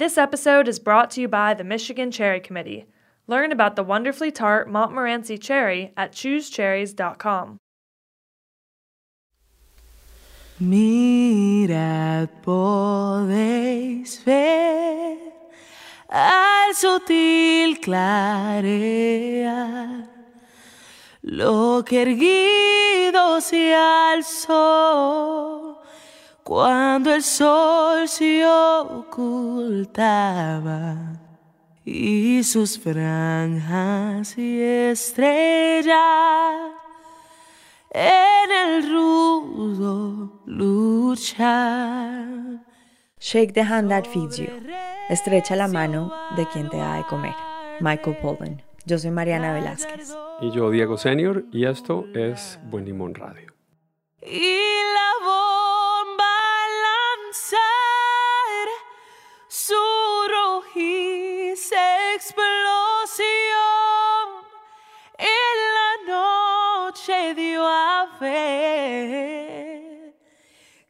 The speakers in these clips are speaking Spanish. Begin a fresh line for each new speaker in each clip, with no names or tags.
This episode is brought to you by the Michigan Cherry Committee. Learn about the wonderfully tart Montmorency cherry at choosecherries.com.
Mirad, podéis ver al sutil clarear lo que erguido se alzó cuando el sol se ocultaba y sus franjas y estrellas en el rudo luchar.
Shake the hand that feeds you. Estrecha la mano de quien te da de comer. Michael Pollan. Yo soy Mariana Velázquez.
Y yo, Diego Senior, y esto es Buen Limón Radio.
y su explosión en la noche dio a ver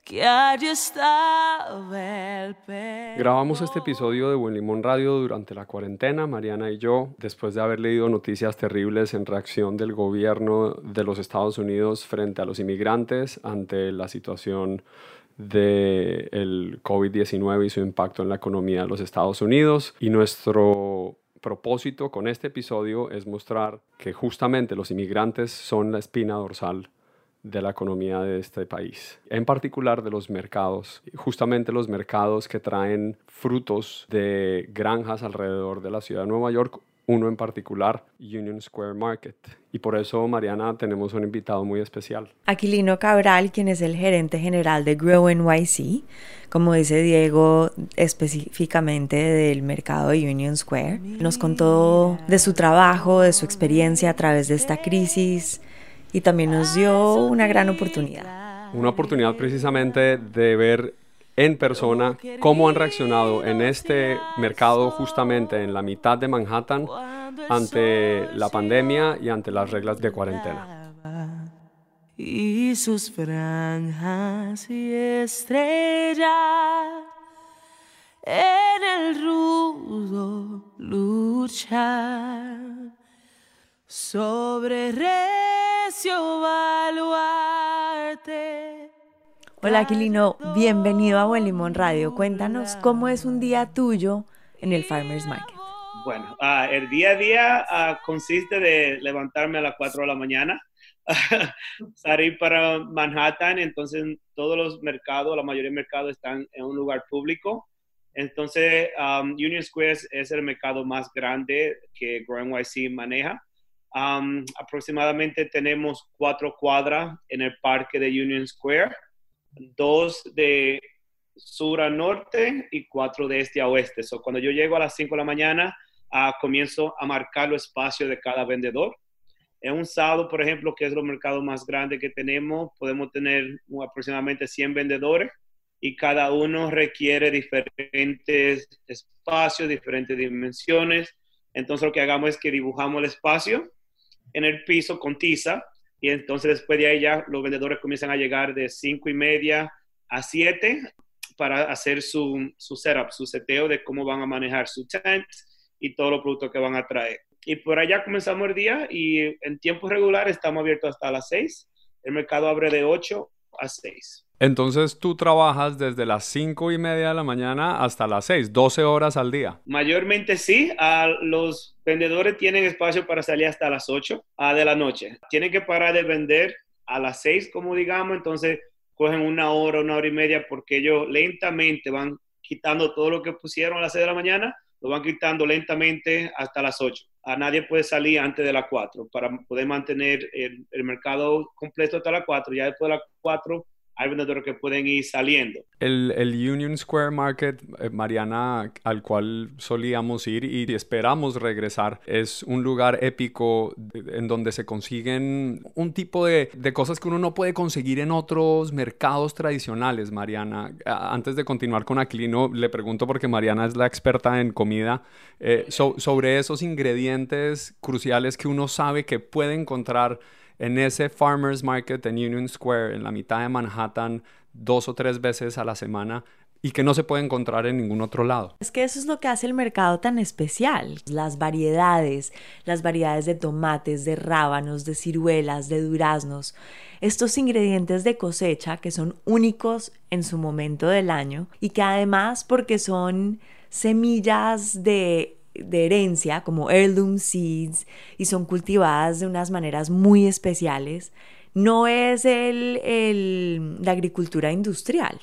que allí estaba el pez.
Grabamos este episodio de Buen Limón Radio durante la cuarentena, Mariana y yo, después de haber leído noticias terribles en reacción del gobierno de los Estados Unidos frente a los inmigrantes ante la situación del COVID-19 y su impacto en la economía de los Estados Unidos. Y nuestro propósito con este episodio es mostrar que justamente los inmigrantes son la espina dorsal de la economía de este país, en particular de los mercados, justamente los mercados que traen frutos de granjas alrededor de la ciudad de Nueva York, uno en particular, Union Square Market. Y por eso, Mariana, tenemos un invitado muy especial.
Aquilino Cabral, quien es el gerente general de Grow NYC, como dice Diego, específicamente del mercado de Union Square, nos contó de su trabajo, de su experiencia a través de esta crisis y también nos dio una gran oportunidad.
Una oportunidad precisamente de ver en persona cómo han reaccionado en este mercado justamente en la mitad de Manhattan ante la pandemia y ante las reglas de cuarentena.
y sus franjas y estrellas en el rudo luchar sobre recio baluarte.
Hola Aquilino, bienvenido a Buen Limón Radio. Cuéntanos cómo es un día tuyo en el Farmers Market.
Bueno, ah, el día a día ah, consiste de levantarme a las 4 de la mañana, salir para Manhattan, entonces todos los mercados, la mayoría de mercados están en un lugar público. Entonces, um, Union Square es el mercado más grande que Grow NYC maneja. Um, aproximadamente tenemos cuatro cuadras en el parque de Union Square, dos de sur a norte y cuatro de este a oeste. So, cuando yo llego a las 5 de la mañana, ah, comienzo a marcar los espacios de cada vendedor. En un sábado, por ejemplo, que es el mercado más grande que tenemos, podemos tener uh, aproximadamente 100 vendedores y cada uno requiere diferentes espacios, diferentes dimensiones. Entonces lo que hagamos es que dibujamos el espacio en el piso con tiza y entonces después de ahí ya los vendedores comienzan a llegar de 5 y media a 7 para hacer su, su setup, su seteo de cómo van a manejar su tent y todos los productos que van a traer. Y por allá comenzamos el día y en tiempo regular estamos abiertos hasta las 6. El mercado abre de 8 a 6.
Entonces tú trabajas desde las 5 y media de la mañana hasta las 6, 12 horas al día.
Mayormente sí, a los vendedores tienen espacio para salir hasta las 8 a de la noche. Tienen que parar de vender a las 6, como digamos, entonces cogen una hora, una hora y media, porque ellos lentamente van quitando todo lo que pusieron a las 6 de la mañana, lo van quitando lentamente hasta las 8. A nadie puede salir antes de las 4 para poder mantener el, el mercado completo hasta las 4. Ya después de las 4 hay vendedores que pueden ir saliendo.
El, Union Square Market, eh, Mariana, al cual solíamos ir y esperamos regresar, es un lugar épico en donde se consiguen un tipo de, cosas que uno no puede conseguir en otros mercados tradicionales, Mariana. Antes de continuar con Aquilino, le pregunto porque Mariana es la experta en comida, eh, so- sobre esos ingredientes cruciales que uno sabe que puede encontrar en ese Farmers Market en Union Square, en la mitad de Manhattan, dos o tres veces a la semana y que no se puede encontrar en ningún otro lado.
Es que eso es lo que hace el mercado tan especial. Las variedades, las variedades de tomates, de rábanos, de ciruelas, de duraznos. Estos ingredientes de cosecha que son únicos en su momento del año y que además porque son semillas de de herencia como heirloom seeds y son cultivadas de unas maneras muy especiales, no es el, la agricultura industrial.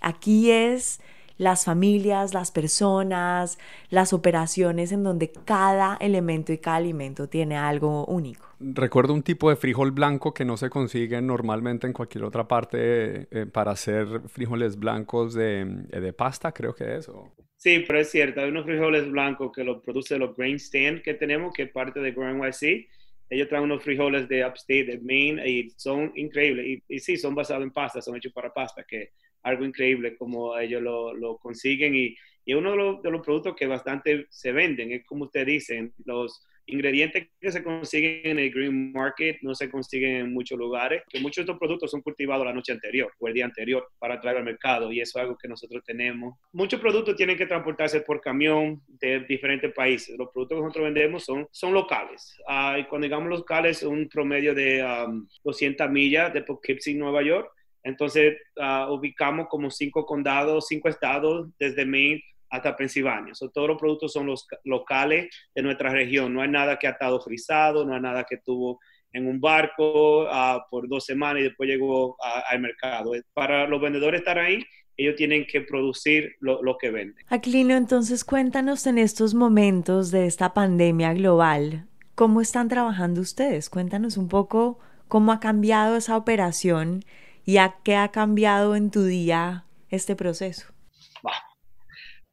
Aquí es las familias, las personas, las operaciones en donde cada elemento y cada alimento tiene algo único.
Recuerdo un tipo de frijol blanco que no se consigue normalmente en cualquier otra parte eh, para hacer frijoles blancos de, de pasta, creo que es.
Sí, pero es cierto, hay unos frijoles blancos que los produce los Grain Stand que tenemos, que es parte de Grow NYC. Ellos traen unos frijoles de Upstate, de Maine, y son increíbles. Y, y sí, son basados en pasta, son hechos para pasta, que algo increíble como ellos lo, lo consiguen y, y uno de los, de los, productos que bastante se venden es como ustedes dicen, los ingredientes que se consiguen en el green market no se consiguen en muchos lugares, que muchos de estos productos son cultivados la noche anterior o el día anterior para traer al mercado y eso es algo que nosotros tenemos. Muchos productos tienen que transportarse por camión de diferentes países. Los productos que nosotros vendemos son, son locales. Uh, y cuando digamos locales, un promedio de um, 200 millas de Poughkeepsie, Nueva York entonces, uh, ubicamos como cinco condados, cinco estados, desde Maine hasta Pensilvania. So, todos los productos son los locales de nuestra región. No hay nada que ha estado frisado, no hay nada que estuvo en un barco uh, por dos semanas y después llegó al mercado. Para los vendedores estar ahí, ellos tienen que producir lo, lo, que venden.
Aquilino, entonces cuéntanos en estos momentos de esta pandemia global, ¿cómo están trabajando ustedes? Cuéntanos un poco cómo ha cambiado esa operación ¿Y a qué ha cambiado en tu día este proceso?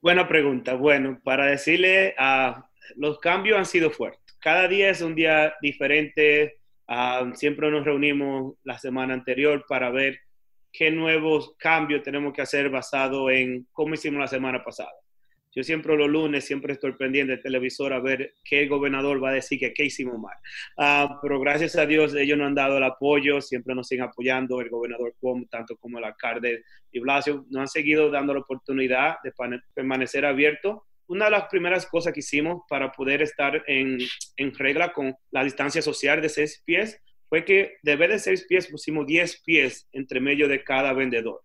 Buena pregunta. Bueno, para decirle, uh, los cambios han sido fuertes. Cada día es un día diferente. Uh, siempre nos reunimos la semana anterior para ver qué nuevos cambios tenemos que hacer basado en cómo hicimos la semana pasada. Yo siempre los lunes, siempre estoy pendiente del televisor a ver qué gobernador va a decir que qué hicimos mal. Uh, pero gracias a Dios ellos nos han dado el apoyo, siempre nos siguen apoyando, el gobernador Cuomo, tanto como el alcalde de Blasio, nos han seguido dando la oportunidad de permanecer abierto. Una de las primeras cosas que hicimos para poder estar en, en regla con la distancia social de seis pies fue que de vez de seis pies pusimos diez pies entre medio de cada vendedor.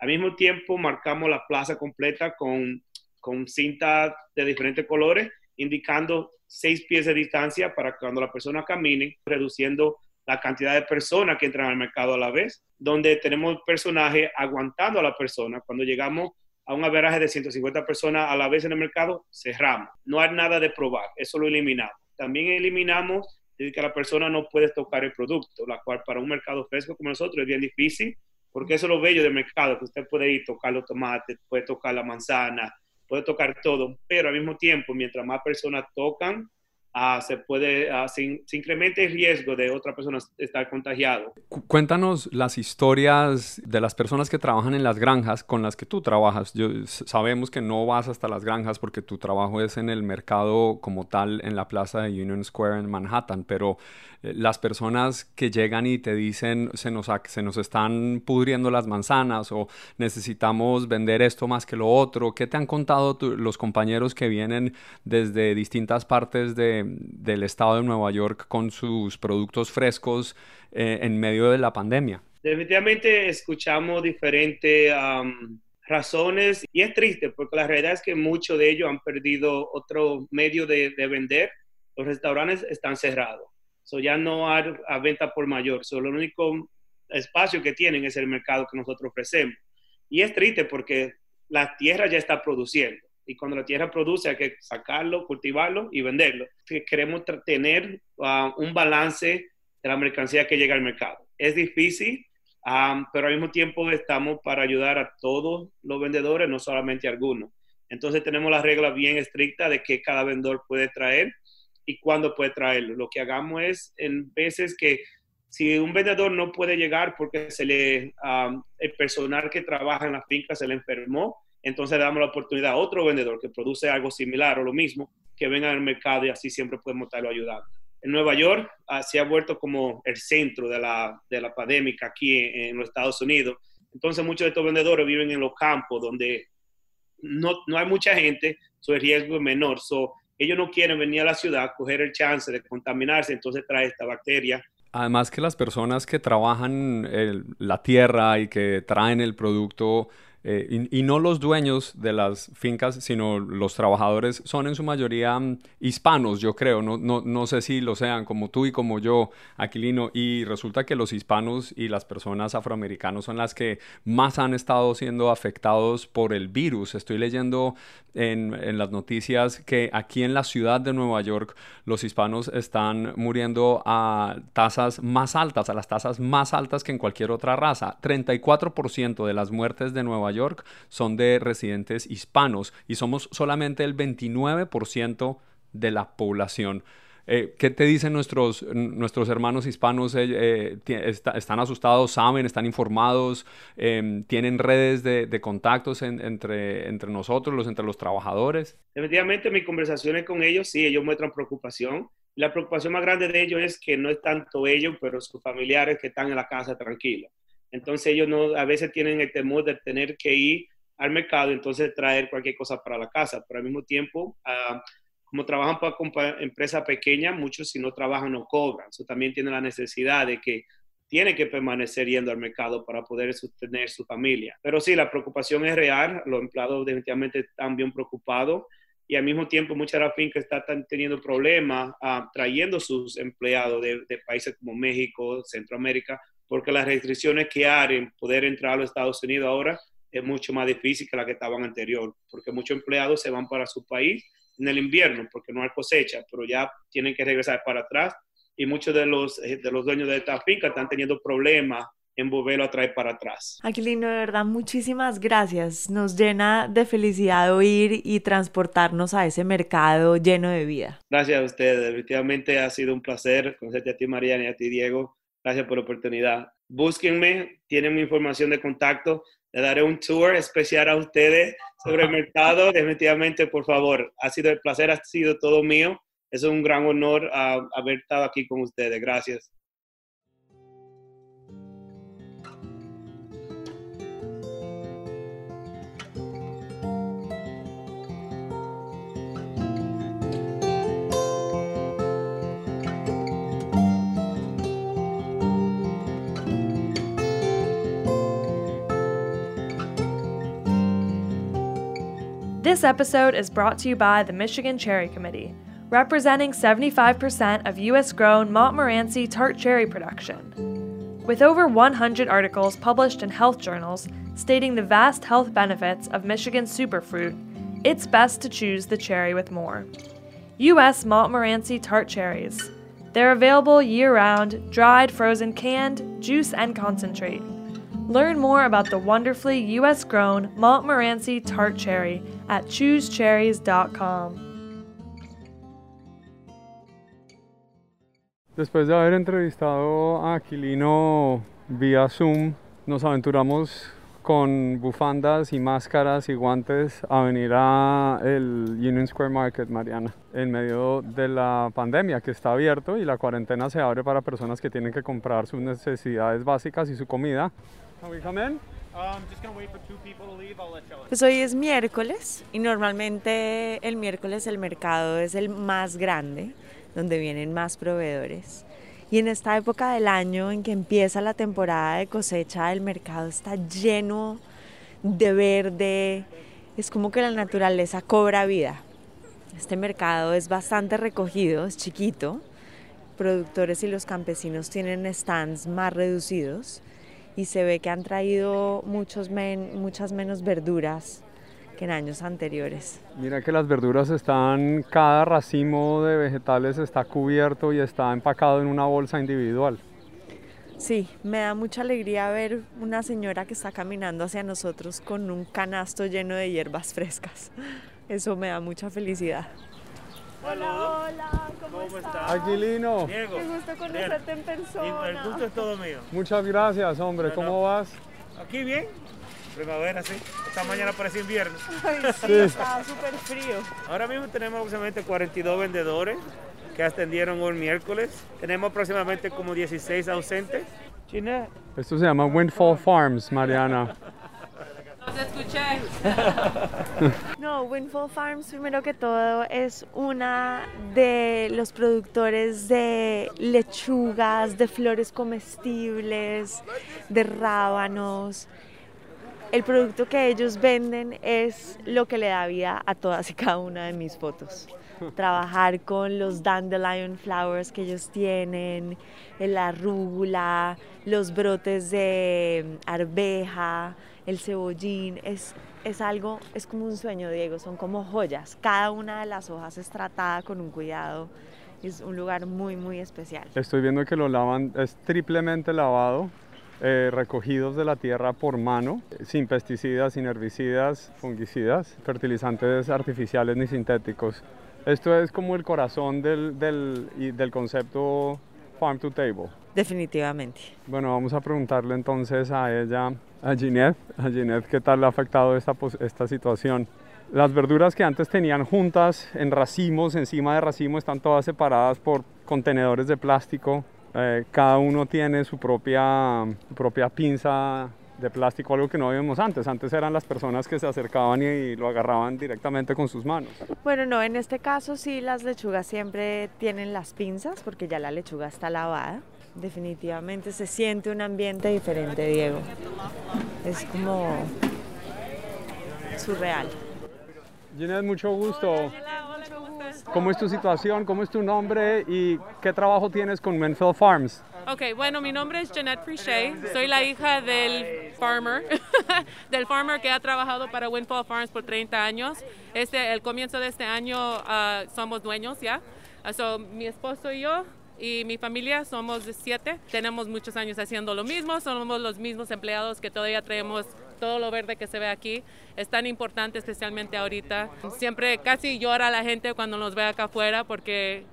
Al mismo tiempo marcamos la plaza completa con con cinta de diferentes colores, indicando seis pies de distancia para cuando la persona camine, reduciendo la cantidad de personas que entran al mercado a la vez, donde tenemos personaje aguantando a la persona. Cuando llegamos a un averaje de 150 personas a la vez en el mercado, cerramos. No hay nada de probar, eso lo eliminamos. También eliminamos que la persona no puede tocar el producto, la cual para un mercado fresco como nosotros es bien difícil, porque eso es lo bello del mercado, que usted puede ir tocar los tomates, puede tocar la manzana, puede tocar todo, pero al mismo tiempo, mientras más personas tocan, uh, se puede, uh, se, incrementa el riesgo de otra persona estar contagiado.
Cuéntanos las historias de las personas que trabajan en las granjas con las que tú trabajas. Sabemos que no vas hasta las granjas porque tu trabajo es en el mercado como tal en la plaza de Union Square en Manhattan, pero las personas que llegan y te dicen se nos, se nos están pudriendo las manzanas o necesitamos vender esto más que lo otro, ¿qué te han contado tu, los compañeros que vienen desde distintas partes de, del estado de Nueva York con sus productos frescos eh, en medio de la pandemia?
Definitivamente escuchamos diferentes um, razones y es triste porque la realidad es que muchos de ellos han perdido otro medio de, de vender. Los restaurantes están cerrados. So ya no hay a venta por mayor. Solo el único espacio que tienen es el mercado que nosotros ofrecemos. Y es triste porque la tierra ya está produciendo y cuando la tierra produce hay que sacarlo, cultivarlo y venderlo. Queremos tener uh, un balance de la mercancía que llega al mercado. Es difícil, um, pero al mismo tiempo estamos para ayudar a todos los vendedores, no solamente a algunos. Entonces tenemos la regla bien estricta de que cada vendedor puede traer y cuándo puede traerlo. Lo que hagamos es en veces que si un vendedor no puede llegar porque se le, um, el personal que trabaja en la finca se le enfermó, entonces damos la oportunidad a otro vendedor que produce algo similar o lo mismo, que venga al mercado y así siempre podemos estarlo ayudando. En Nueva York uh, se ha vuelto como el centro de la, de la pandemia aquí en, en, los Estados Unidos. Entonces muchos de estos vendedores viven en los campos donde no, no hay mucha gente, su riesgo es menor. So, ellos no quieren venir a la ciudad, coger el chance de contaminarse, entonces trae esta bacteria.
Además que las personas que trabajan en la tierra y que traen el producto eh, y, no los dueños de las fincas, sino los trabajadores, son en su mayoría mm, hispanos, yo creo. No, no, no, sé si lo sean, como tú y como yo, Aquilino. Y resulta que los hispanos y las personas afroamericanos son las que más han estado siendo afectados por el virus. Estoy leyendo en, en las noticias que aquí en la ciudad de Nueva York los hispanos están muriendo a tasas más altas, a las tasas más altas que en cualquier otra raza. 34% de las muertes de Nueva York York son de residentes hispanos y somos solamente el 29% de la población. Eh, ¿Qué te dicen nuestros, nuestros hermanos hispanos? Eh, eh, ¿Están asustados, saben, están informados, em, tienen redes de, contactos entre, entre nosotros, los, entre los trabajadores?
Definitivamente mis conversaciones con ellos, sí, ellos muestran preocupación. La preocupación más grande de ellos es que no es tanto ellos, pero sus familiares que están en la casa tranquilos. Entonces ellos no, a veces tienen el temor de tener que ir al mercado, entonces traer cualquier cosa para la casa, pero al mismo tiempo, uh, como trabajan para empresa pequeña, muchos si no trabajan no cobran, eso también tienen la necesidad de que tiene que permanecer yendo al mercado para poder sostener su familia. Pero sí, la preocupación es real, los empleados definitivamente están bien preocupados y al mismo tiempo muchas de las fincas están teniendo problemas uh, trayendo sus empleados de, países como México, Centroamérica, porque las restricciones que hay en poder entrar a los Estados Unidos ahora es mucho más difícil que la que estaban anterior, porque muchos empleados se van para su país en el invierno porque no hay cosecha, pero ya tienen que regresar para atrás y muchos de los, eh, de los dueños de esta finca están teniendo problemas en volverlo a traer para atrás.
Aquilino, de verdad, muchísimas gracias. Nos llena de felicidad oír y transportarnos a ese mercado lleno de vida.
Gracias a ustedes. Definitivamente ha sido un placer conocerte a ti, Mariana, y a ti, Diego. Gracias por la oportunidad. Búsquenme, tienen mi información de contacto. Le daré un tour especial a ustedes sobre el mercado. Definitivamente, por favor, ha sido el placer, ha sido todo mío. Es un gran honor uh, haber estado aquí con ustedes. Gracias.
This episode is brought to you by the Michigan Cherry Committee, representing 75% of U.S. grown Montmorency tart cherry production. With over 100 articles published in health journals stating the vast health benefits of Michigan's superfruit, it's best to choose the cherry with more. U.S. Montmorency tart cherries. They're available year round, dried, frozen, canned, juice, and concentrate. Learn more about the wonderfully U.S. grown Montmorency tart cherry at choosecherries.com.
Después de haber entrevistado a Aquilino vía Zoom, nos aventuramos con bufandas y máscaras y guantes a venir a el Union Square Market, Mariana, en medio de la pandemia que está abierto y la cuarentena se abre para personas que tienen que comprar sus necesidades básicas y su comida
pues hoy es miércoles y normalmente el miércoles el mercado es el más grande, donde vienen más proveedores. Y en esta época del año en que empieza la temporada de cosecha, el mercado está lleno de verde, es como que la naturaleza cobra vida. Este mercado es bastante recogido, es chiquito. Productores y los campesinos tienen stands más reducidos y se ve que han traído muchos muchas menos verduras que en años anteriores.
Mira que las verduras están, cada racimo de vegetales está cubierto y está empacado en una bolsa individual.
Sí, me da mucha alegría ver una señora que está caminando hacia nosotros con un canasto lleno de hierbas frescas. Eso me da mucha felicidad.
Hola, hola, ¿cómo, estás?
Aquilino.
Diego. Qué gusto conocerte en persona.
El gusto es todo mío.
Muchas gracias, hombre. ¿Cómo vas?
Aquí bien. Primavera, sí. Esta mañana parece invierno.
Ay, sí, está súper frío.
Ahora mismo tenemos aproximadamente 42 vendedores que atendieron hoy miércoles. Tenemos aproximadamente como 16 ausentes.
Esto se llama Windfall Farms, Mariana.
Los escuché.
No, Windfall Farms, primero que todo, es una de los productores de lechugas, de flores comestibles, de rábanos. El producto que ellos venden es lo que le da vida a todas y cada una de mis fotos. Trabajar con los dandelion flowers que ellos tienen, la arrúgula, los brotes de arveja, el cebollín, es, es algo, es como un sueño, Diego, son como joyas. Cada una de las hojas es tratada con un cuidado. Es un lugar muy, muy especial.
Estoy viendo que lo lavan, es triplemente lavado, eh, recogidos de la tierra por mano, sin pesticidas, sin herbicidas, fungicidas, fertilizantes artificiales ni sintéticos. Esto es como el corazón del, del, del concepto farm to table.
Definitivamente.
Bueno, vamos a preguntarle entonces a ella, a Ginette, a Ginette qué tal le ha afectado esta, esta situación. Las verduras que antes tenían juntas en racimos, encima de racimo, están todas separadas por contenedores de plástico. Eh, cada uno tiene su propia, propia pinza de plástico, algo que no vimos antes. Antes eran las personas que se acercaban y, y lo agarraban directamente con sus manos.
Bueno, no, en este caso sí las lechugas siempre tienen las pinzas porque ya la lechuga está lavada. Definitivamente se siente un ambiente diferente, Diego. Es como surreal.
Ginette, mucho gusto. ¿Cómo es tu situación? ¿Cómo es tu nombre? ¿Y qué trabajo tienes con Menfield Farms?
Ok, bueno, mi nombre es Jeanette Frichet. Soy la hija del farmer, del farmer que ha trabajado para Windfall Farms por 30 años. Este, el comienzo de este año ah, somos dueños ya. So, mi esposo y yo y mi familia somos de siete. Tenemos muchos años haciendo lo mismo. Somos los mismos empleados que todavía traemos todo lo verde que se ve aquí. Es tan importante, especialmente ahorita. Siempre casi llora la gente cuando nos ve acá afuera porque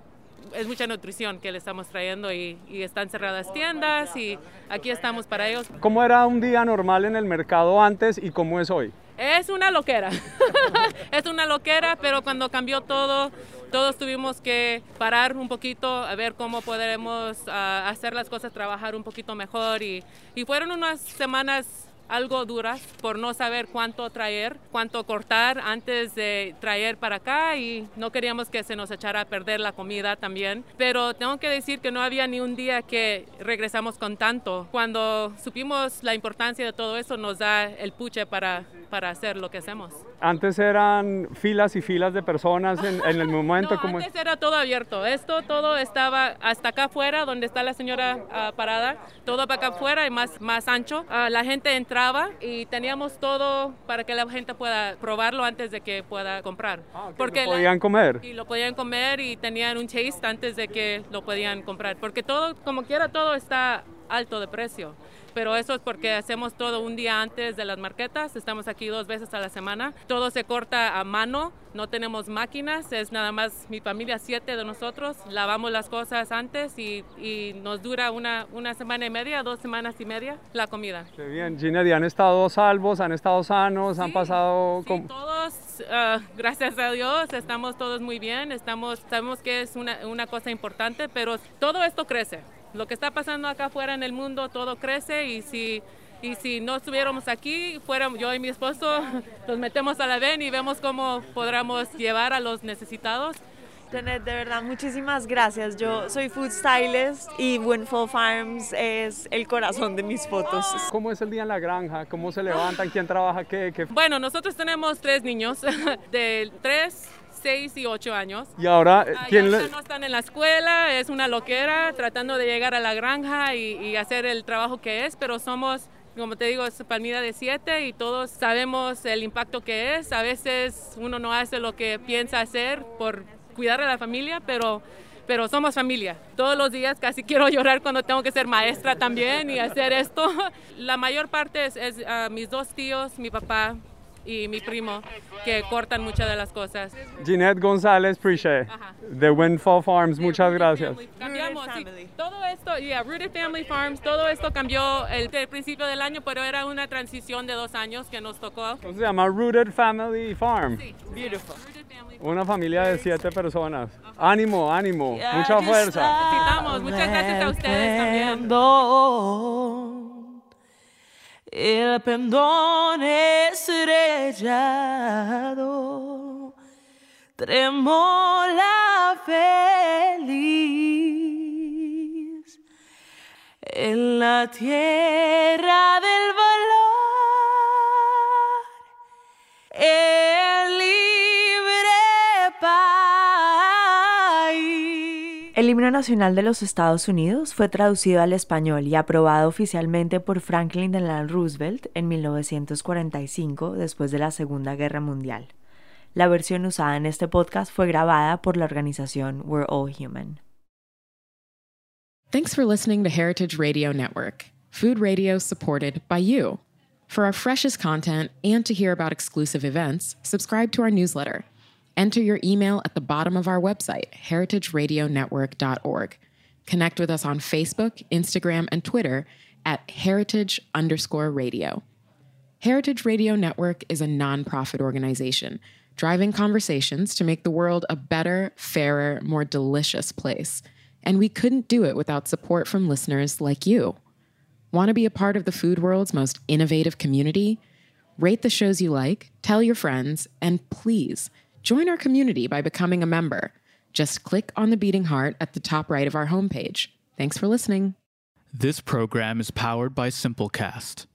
es mucha nutrición que le estamos trayendo y, y están cerradas tiendas y aquí estamos para ellos.
¿Cómo era un día normal en el mercado antes y cómo es hoy?
Es una loquera, es una loquera, pero cuando cambió todo, todos tuvimos que parar un poquito a ver cómo podremos ah, hacer las cosas, trabajar un poquito mejor y, y fueron unas semanas algo duras por no saber cuánto traer, cuánto cortar antes de traer para acá y no queríamos que se nos echara a perder la comida también. Pero tengo que decir que no había ni un día que regresamos con tanto. Cuando supimos la importancia de todo eso nos da el puche para, para hacer lo que hacemos.
Antes eran filas y filas de personas en, en el momento
No,
como...
antes era todo abierto. Esto todo estaba hasta acá afuera, donde está la señora ah, parada, todo para acá afuera y más, más ancho. Ah, la gente entraba y teníamos todo para que la gente pueda probarlo antes de que pueda comprar.
Ah,
Porque
que lo
la-
podían comer.
y lo podían comer y tenían un taste antes de que lo podían comprar. Porque todo, como quiera, todo está alto de precio. Pero eso es porque hacemos todo un día antes de las marquetas. Estamos aquí dos veces a la semana. Todo se corta a mano. No tenemos máquinas. Es nada más mi familia, siete de nosotros. Lavamos las cosas antes y, y nos dura una, una semana y media, dos semanas y media la comida.
Qué bien, Ginette, ¿y han estado salvos, han estado sanos, han
Sí,
pasado...
sí,
con-
todos, ah, gracias a Dios, estamos todos muy bien, estamos, sabemos que es una, una cosa importante, pero todo esto crece. Lo que está pasando acá afuera en el mundo, todo crece y si, y si no estuviéramos aquí, fuéramos yo y mi esposo, los metemos a la ven y vemos cómo podríamos llevar a los necesitados.
Janet, de verdad, muchísimas gracias. Yo soy food stylist y Windfall Farms es el corazón de mis fotos.
¿Cómo es el día en la granja? ¿Cómo se levantan? ¿Quién trabaja qué? qué?
Bueno, nosotros tenemos tres niños de 3, 6 y 8 años.
Y ahora, eh,
Ah,
¿quién
ya
le-
no están en la escuela, es una loquera tratando de llegar a la granja y, y hacer el trabajo que es, pero somos, como te digo, es familia de siete y todos sabemos el impacto que es. A veces uno no hace lo que piensa hacer por cuidar a la familia, pero, pero somos familia. Todos los días casi quiero llorar cuando tengo que ser maestra también y hacer esto. La mayor parte es, es, ah, mis dos tíos, mi papá, y mi primo que cortan muchas de las cosas.
Ginette González Priche, de Windfall Farms, muchas gracias.
Cambiamos, sí, todo esto, yeah, Rooted Family Farms, todo esto cambió el, el principio del año, pero era una transición de dos años que nos tocó.
¿Cómo se llama? Rooted Family Farm.
Sí,
Beautiful.
Una familia de siete personas. Ánimo, ánimo,
Ya
mucha fuerza.
Necesitamos, muchas gracias a ustedes también.
El pendón estrellado, tremola feliz en la tierra del
nacional de los Estados Unidos fue traducido al español y aprobado oficialmente por Franklin Delano Roosevelt en 1945 después de la Segunda Guerra Mundial. La versión usada en este podcast fue grabada por la organización We're All Human.
Thanks for listening to Heritage Radio Network, food radio supported by you. For our freshest content and to hear about exclusive events, subscribe to our newsletter. Enter your email at the bottom of our website, heritageradionetwork.org. Connect with us on Facebook, Instagram, and Twitter at heritage underscore radio. Heritage Radio Network is a nonprofit organization driving conversations to make the world a better, fairer, more delicious place. And we couldn't do it without support from listeners like you. Want to be a part of the food world's most innovative community? Rate the shows you like, tell your friends, and please join our community by becoming a member. Just click on the beating heart at the top right of our homepage. Thanks for listening.
This program is powered by Simplecast.